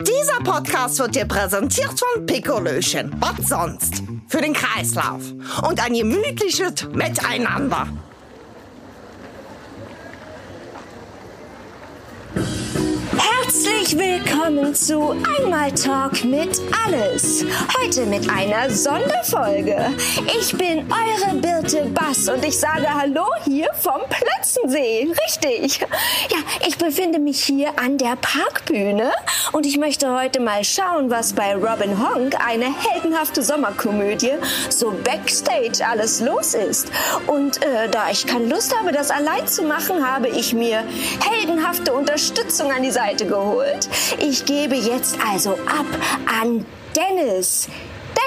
Dieser Podcast wird dir präsentiert von Picolöchen. Was sonst? Für den Kreislauf. Und ein gemütliches Miteinander. Willkommen zu Einmal Talk mit Alles. Heute mit einer Sonderfolge. Ich bin eure Birte Bass und ich sage Hallo hier vom Plötzensee. Richtig. Ja, ich befinde mich hier an der Parkbühne und ich möchte heute mal schauen, was bei Robin Honk, eine heldenhafte Sommerkomödie, so backstage alles los ist. Und äh, da ich keine Lust habe, das allein zu machen, habe ich mir heldenhafte Unterstützung an die Seite geholt. Ich gebe jetzt also ab an Dennis.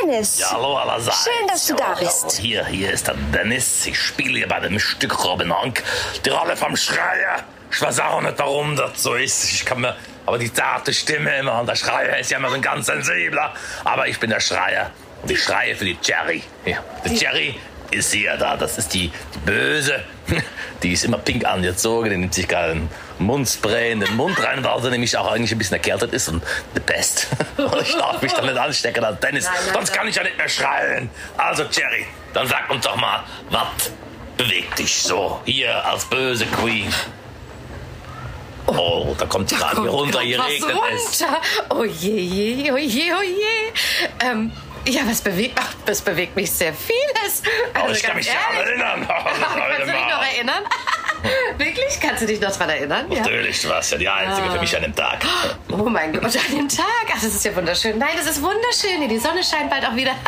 Dennis. Ja, hallo allerseits. Schön, dass du da bist. Hier, hier ist der Dennis. Ich spiele hier bei dem Stück Robin Honk die Rolle vom Schreier. Ich weiß auch nicht, warum das so ist. Ich kann mir, aber die zarte Stimme immer und der Schreier ist ja immer so ein ganz sensibler. Aber ich bin der Schreier und ich schreie für die Jerry. Ja, die Jerry ist hier da. Das ist die, die Böse. Die ist immer pink angezogen. Die nimmt sich gerade ein Mundspray in den Mund rein, weil sie nämlich auch eigentlich ein bisschen erkältet ist und the best. Ich darf mich dann nicht anstecken als Dennis. Sonst kann ich ja nicht mehr schreien. Also, Jerry, dann sag uns doch mal, was bewegt dich so hier als böse Queen? Oh, da kommt sie gerade runter, hier regnet es. Oh je, je, oh je, oh je. Ähm, ja, was bewegt, ach, das bewegt mich sehr vieles. Oh, ich kann mich daran erinnern. Oh, Kannst du dich noch erinnern? Wirklich? Kannst du dich noch daran erinnern? Ja. Natürlich, du warst ja die Einzige für mich an dem Tag. Oh mein Gott, an dem Tag. Ach, das ist ja wunderschön. Nein, das ist wunderschön. hier. Die Sonne scheint bald auch wieder.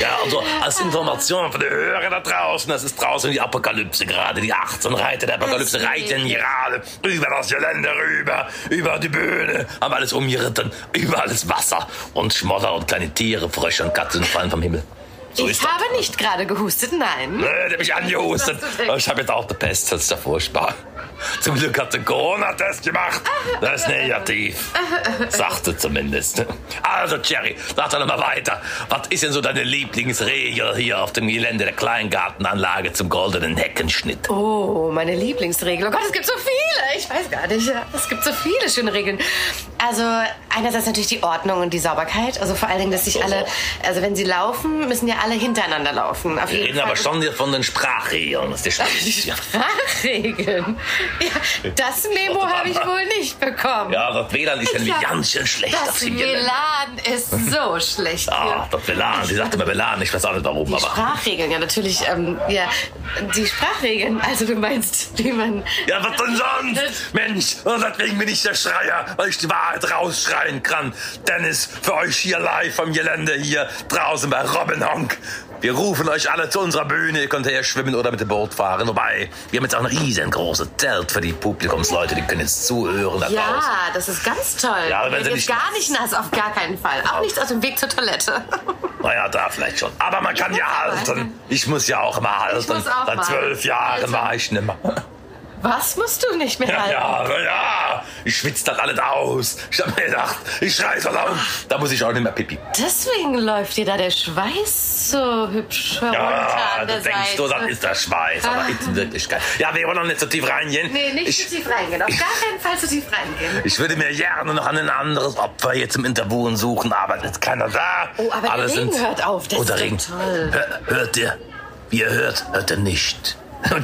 Ja, also als Information für die Hörer da draußen, das ist draußen die Apokalypse gerade. Die 18 Reiter der Apokalypse reiten gerade über das Gelände rüber, über die Bühne, haben alles umgeritten, überall ist Wasser und Schmodder und kleine Tiere, Frösche und Katzen fallen vom Himmel. So ich ist das. habe nicht gerade gehustet, nein. Nee, der hat mich angehustet. Du? Ich habe jetzt auch die Pest, das ist ja furchtbar. Zum Glück hat der Corona-Test gemacht. Das ist negativ. Sagte zumindest. Also, Jerry, sag doch noch mal weiter. Was ist denn so deine Lieblingsregel hier auf dem Gelände der Kleingartenanlage zum goldenen Heckenschnitt? Oh, meine Lieblingsregel. Oh Gott, es gibt so viele. Ich weiß gar nicht. Es gibt so viele schöne Regeln. Also einerseits natürlich die Ordnung und die Sauberkeit. Also vor allen Dingen, dass sich alle, also wenn sie laufen, müssen ja alle hintereinander laufen. Auf Wir reden aber Fall. schon hier von den Sprachregeln. Das ist Die ja Sprachregeln. Ja, das Memo habe ich wohl nicht bekommen. ja, das WLAN ist ja nämlich Ja, ganz schön schlecht Das. WLAN ist so schlecht. Ah, das WLAN. Die sagte immer WLAN. Ich weiß auch nicht warum, Die aber... Sprachregeln, ja natürlich, ähm, ja, die Sprachregeln, also du meinst, wie man... Ja, was denn sonst? Mensch, und deswegen bin ich der Schreier, weil ich die Wahrheit rausschreien kann. Dennis, für euch hier live vom Gelände hier draußen bei Robin Honk. Wir rufen euch alle zu unserer Bühne. Ihr könnt hier schwimmen oder mit dem Boot fahren. Wobei, wir haben jetzt auch ein riesengroßes Zelt für die Publikumsleute. Die können jetzt zuhören da draußen. Ja, das ist ganz toll. Ja, wenn sie nicht- gar nicht nass, auf gar keinen Fall. Auch nichts aus dem Weg zur Toilette. Naja, da vielleicht schon. Aber man kann ja halten. Ich muss ja auch mal halten. muss auch Seit zwölf Jahren war ich nicht mehr. Was musst du nicht mehr Ja, halten? ja, na ja, ich schwitze das alles aus. Ich hab mir gedacht, ich schrei so laut, da muss ich auch nicht mehr pipi. Deswegen läuft dir da der Schweiß so hübsch herunter Ja, an der du denkst Seite. du, das ist der Schweiß, aber Ah. in Wirklichkeit. Ja, wir wollen noch nicht so tief reingehen. Nee, nicht ich, zu tief reingehen. Auf gar keinen Fall zu tief reingehen. ich würde mir gerne noch an ein anderes Opfer hier zum Interviewen suchen, aber es ist keiner da. Oh, aber der Alle Regen sind- hört auf. Das oh, der Regen. toll. Hör, hört ihr? Wie ihr hört, hört ihr nicht.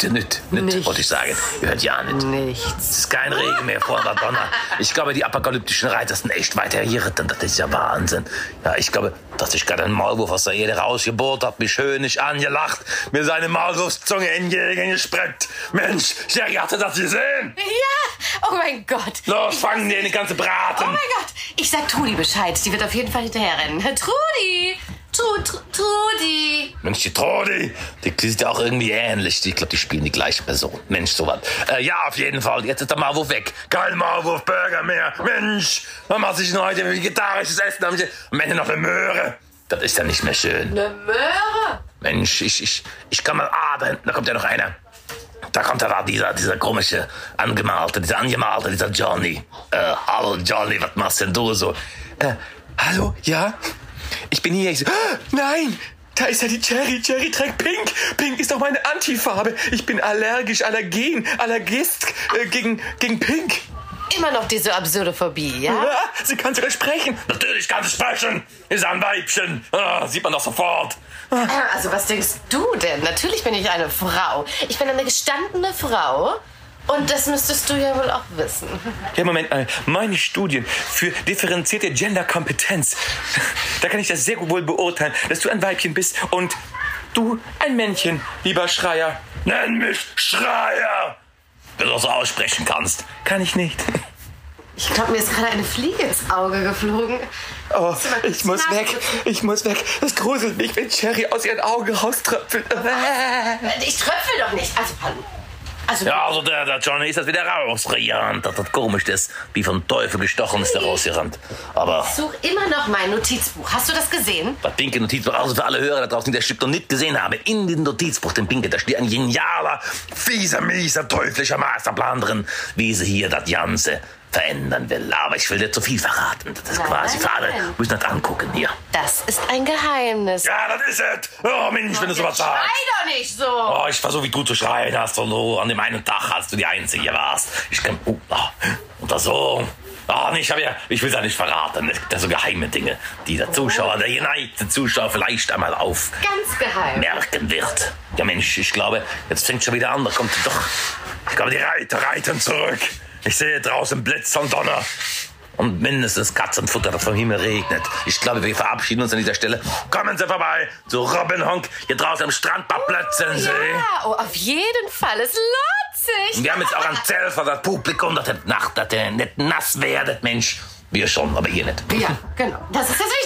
Ihr nicht? Nicht, wollte ich sagen. Ihr hört ja nicht. Nichts. Es ist kein Regen mehr vor der Donner. Ich glaube, die apokalyptischen Reiter sind echt weiter geritten. Das ist ja Wahnsinn. Ja, ich glaube, dass sich gerade ein Maulwurf aus der Erde rausgebohrt hat, mich schön nicht angelacht, mir seine Maulwurfszunge entgegengespreckt. Mensch, Jerry hatte das gesehen. Ja! Oh mein Gott! Los, fangen den die ganze Braten. Oh mein Gott! Ich sag Trudi Bescheid. Die wird auf jeden Fall hinterherrennen. Trudi! Tru, Tru, Trudi! Mensch, die Trodi, die sieht ja auch irgendwie ähnlich. Ich glaube, die spielen die gleiche Person. Mensch, sowas. Äh, ja, auf jeden Fall. Jetzt ist der Maulwurf weg. Kein Maulwurf-Burger mehr. Mensch, was macht sich denn heute vegetarisches Essen? Am Am Ende noch eine Möhre. Das ist ja nicht mehr schön. Eine Möhre! Mensch, ich, ich, ich kann mal. Ah, da hinten, da kommt ja noch einer. Da kommt ja da dieser, dieser komische, angemalte, dieser angemalte, dieser Johnny. Äh, hallo Johnny, was machst denn du so? Äh, hallo, ja? Ich bin hier. Ich so, ah, nein! Da ist ja die Cherry. Cherry trägt pink. Pink ist doch meine Antifarbe. Ich bin allergisch, allergen, allergist äh, gegen, gegen pink. immer noch diese absurde Phobie, ja? Ja, sie kann sogar sprechen. Natürlich kann sie sprechen. Ist ein Weibchen. Ah, sieht man doch sofort. Also, was denkst du denn? Natürlich bin ich eine Frau. Ich bin eine gestandene Frau. Und das müsstest du ja wohl auch wissen. Ja, Moment mal. Meine Studien für differenzierte Genderkompetenz. Da kann ich das sehr wohl beurteilen, dass du ein Weibchen bist und du ein Männchen, lieber Schreier. Nenn mich Schreier. Wenn du das aussprechen kannst. Kann ich nicht. Ich glaube, mir ist gerade eine Fliege ins Auge geflogen. Oh, ich muss weg. Ich muss weg. Das gruselt mich, wenn Cherry aus ihren Augen rauströpfelt. Ich tröpfel doch nicht. Also, hallo. Also, Ja, also der, der Johnny ist das wieder rausgerannt. Das hat komisch, der ist wie vom Teufel gestochen, ist der rausgerannt. Aber such immer noch mein Notizbuch. Hast du das gesehen? das pinke Notizbuch, also für alle Hörer da draußen, die das Stück noch nicht gesehen haben, in dem Notizbuch, dem pinke, da steht ein genialer, fieser, mieser, teuflischer Masterplan drin, wie sie hier das Ganze verändern will. Aber ich will dir zu viel verraten. Das ist Nein, quasi nein, alle. nein. Müssen das angucken hier. Das ist ein Geheimnis. Ja, das ist es. Oh, Mensch, wenn du sowas Schrei sagst. doch nicht so. Oh, ich versuche, wie gut zu schreien hast und so an dem einen Tag, als du die Einzige warst. Ich kann, oh, ah, oder so. Ah, nee, ich, ja, ich will ja nicht verraten. Es gibt ja so geheime Dinge, die der Zuschauer, der geneigte Zuschauer vielleicht einmal aufmerken Ganz geheim. wird. Ja, Mensch, ich glaube, jetzt fängt schon wieder an. Da kommt doch. Ich glaube, die Reiter reiten zurück. Ich sehe draußen Blitz und Donner. Und mindestens Katzenfutter, das vom Himmel regnet. Ich glaube, wir verabschieden uns an dieser Stelle. Kommen Sie vorbei zu Robin Honk, hier draußen am Strand bei Plötzensee. Ja, oh, auf jeden Fall. Es lohnt sich. Und wir haben jetzt auch ein Zelt für das Publikum, dass die Nacht dass ihr nicht nass werdet, Mensch. Wir schon, aber ihr nicht. Ja, genau. Das ist das Wichtigste.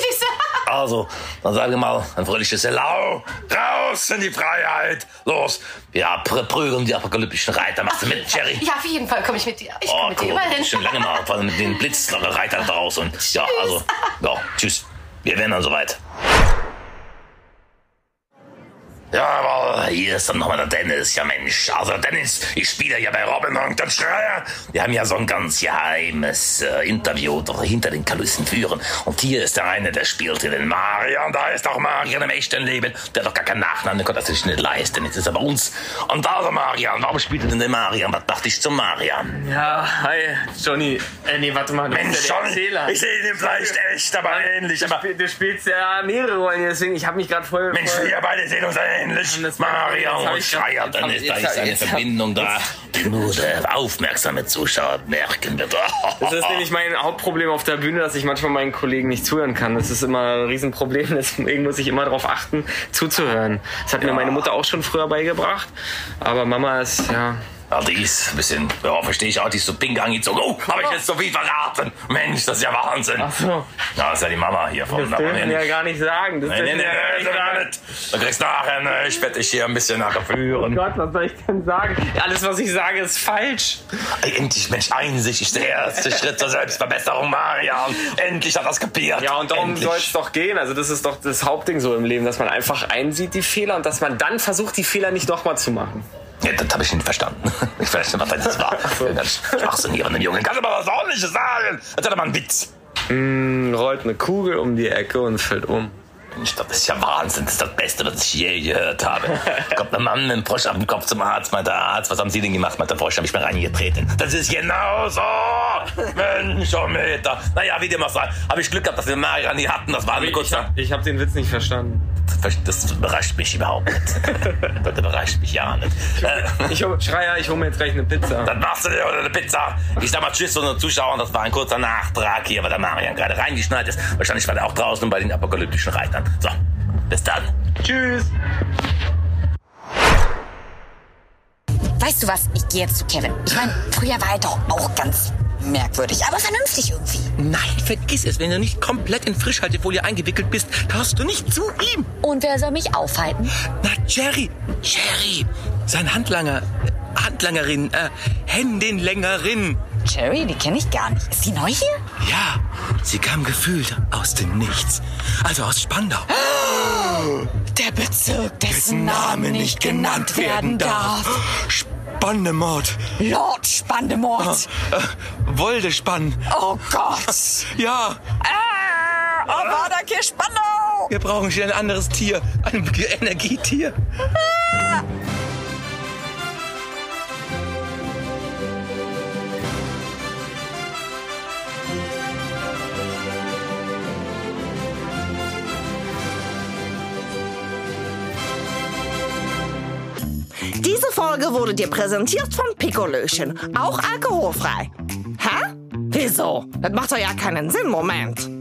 Also, dann sagen wir mal ein fröhliches Hello. Raus in die Freiheit. Los, wir prü- prügeln die apokalyptischen Reiter. Machst du mit, Jerry? Ja, auf jeden Fall komme ich mit dir. Ich komme Oh, mit dir cool. überall hin. Schon lange mal, vor allem mit den Blitzreitern draus. Und ja, also, ja, tschüss. Wir werden dann soweit. Jawohl, hier ist dann nochmal der Dennis. Ja, Mensch. Also, Dennis, ich spiele ja bei Robin und den Schreier. Wir haben ja so ein ganz geheimes äh, Interview doch hinter den Kulissen führen. Und hier ist der eine, der spielte den Marian. Da ist auch Marian im echten Leben. Der hat doch gar keinen Nachnamen, der konnte das sich nicht leisten. Jetzt ist er bei uns. Und da ist er Marian. Warum spielt er denn den Marian? Was macht dich zum Marian? Ja, hi, Johnny. Äh, nee, warte mal. Mensch, Johnny, Erzähler. ich sehe ihn vielleicht echt, aber ähnlich. Du, Aber du spielst ja mehrere Rollen, deswegen, ich habe mich gerade voll... Mensch, voll wir beide sehen uns ähnlich. Das- Marian jetzt hab und ich grad- Schreier, dann ist da jetzt ist eine jetzt Verbindung da, der aufmerksame Zuschauer merken wird. Das ist nämlich mein Hauptproblem auf der Bühne, dass ich manchmal meinen Kollegen nicht zuhören kann. Das ist immer ein Riesenproblem, deswegen muss ich immer darauf achten, zuzuhören. Das hat mir meine Mutter auch schon früher beigebracht. Aber Mama ist, ja... Ja, die ist ein bisschen, ja, verstehe ich auch, die ist so pink angezogen. Oh, habe ich jetzt so viel verraten? Mensch, das ist ja Wahnsinn. Ach so. Ja, das ist ja die Mama hier von Das dürfen wir ja gar nicht sagen. Das Nein, nein, nein, nein, nein, nicht. Du kriegst nachher, ne, ich werde dich hier ein bisschen nachher führen. Gott, was soll ich denn sagen? Alles, was ich sage, ist falsch. Ey, endlich, Mensch, Einsicht ist der erste Schritt zur Selbstverbesserung, Marian. Endlich hat das kapiert. Ja, und darum soll es doch gehen. Also das ist doch das Hauptding so im Leben, dass man einfach einsieht die Fehler und dass man dann versucht, die Fehler nicht nochmal zu machen. Ja, das habe ich nicht verstanden. Ich weiß nicht, was das war. Ganz faszinierenden Jungen. Kannst du mal was ordentliches sagen? Erzähl doch mal einen Witz. Hm, rollt eine Kugel um die Ecke und fällt um. Mensch, das ist ja Wahnsinn. Das ist das Beste, was ich je gehört habe. Kommt ein Mann mit einem Frosch auf dem Kopf zum Arzt. Meint der Arzt, was haben Sie denn gemacht? Meint der Frosch, hab ich mir reingetreten. Das ist genau so. Mensch, oh Meter. Naja, wie dem auch sei. Habe ich Glück gehabt, dass wir Marian nie hatten. Das war ein Ich kurzer... hab, ich hab den Witz nicht verstanden. Das überrascht mich überhaupt nicht. Das überrascht mich ja nicht. Äh, Ich hol, Schreier, ich hol mir jetzt gleich eine Pizza. Dann machst du dir oder eine Pizza. Ich sag mal Tschüss zu unseren Zuschauern. Das war ein kurzer Nachtrag hier, weil der Marian gerade reingeschneit ist. Wahrscheinlich war er auch draußen bei den apokalyptischen Reitern. So, bis dann. Tschüss. Weißt du was? Ich gehe jetzt zu Kevin. Ich meine, früher war er doch auch ganz merkwürdig, aber vernünftig irgendwie. Nein, vergiss es. Wenn du nicht komplett in Frischhaltefolie eingewickelt bist, darfst du nicht zu ihm. Und wer soll mich aufhalten? Na, Jerry. Jerry. Sein Handlanger. äh, Handlangerin. Äh, Händinlängerin. Cherry, die kenne ich gar nicht. Ist sie neu hier? Ja, sie kam gefühlt aus dem Nichts. Also aus Spandau. Der Bezirk, dessen Name nicht genannt werden darf. Spandemord. Lord Spandemort. Äh, Woldespann. Oh Gott. Ja, Ah, Avada Spandau. wir brauchen schon ein anderes Tier. Ein Energietier. Diese Folge wurde dir präsentiert von Picolöchen, auch alkoholfrei. Hä? Wieso? Das macht doch ja keinen Sinn, Moment.